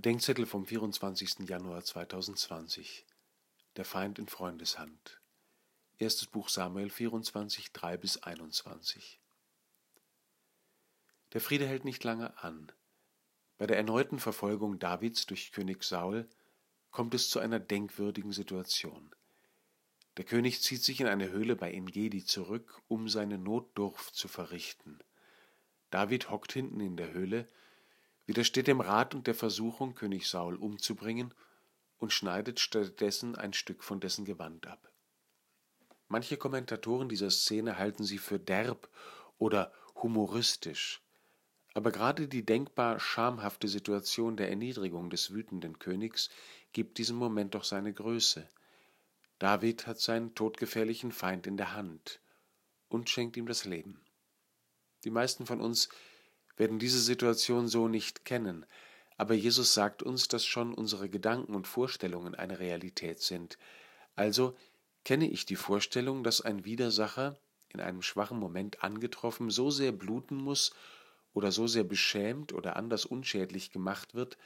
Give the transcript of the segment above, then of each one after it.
Bedenkzettel vom 24. Januar 2020 Der Feind in Freundeshand. Erstes Buch Samuel 24, 3 bis 21. Der Friede hält nicht lange an. Bei der erneuten Verfolgung Davids durch König Saul kommt es zu einer denkwürdigen Situation. Der König zieht sich in eine Höhle bei Engedi zurück, um seine Notdurft zu verrichten. David hockt hinten in der Höhle, widersteht dem Rat und der Versuchung, König Saul umzubringen, und schneidet stattdessen ein Stück von dessen Gewand ab. Manche Kommentatoren dieser Szene halten sie für derb oder humoristisch, aber gerade die denkbar schamhafte Situation der Erniedrigung des wütenden Königs gibt diesem Moment doch seine Größe. David hat seinen todgefährlichen Feind in der Hand und schenkt ihm das Leben. Die meisten von uns werden diese Situation so nicht kennen, aber Jesus sagt uns, dass schon unsere Gedanken und Vorstellungen eine Realität sind. Also kenne ich die Vorstellung, dass ein Widersacher, in einem schwachen Moment angetroffen, so sehr bluten muss oder so sehr beschämt oder anders unschädlich gemacht wird,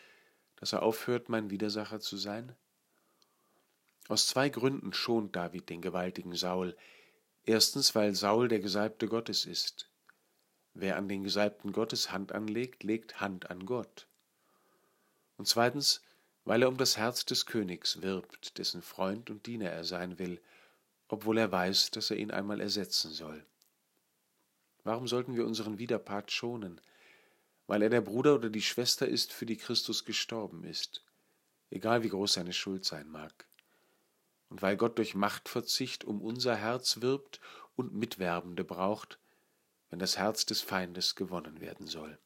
dass er aufhört, mein Widersacher zu sein? Aus zwei Gründen schont David den gewaltigen Saul. Erstens, weil Saul der Gesalbte Gottes ist. Wer an den Gesalbten Gottes Hand anlegt, legt Hand an Gott. Und zweitens, weil er um das Herz des Königs wirbt, dessen Freund und Diener er sein will, obwohl er weiß, dass er ihn einmal ersetzen soll. Warum sollten wir unseren Widerpart schonen? Weil er der Bruder oder die Schwester ist, für die Christus gestorben ist, egal wie groß seine Schuld sein mag. Und weil Gott durch Machtverzicht um unser Herz wirbt und Mitwerbende braucht, wenn das Herz des Feindes gewonnen werden soll.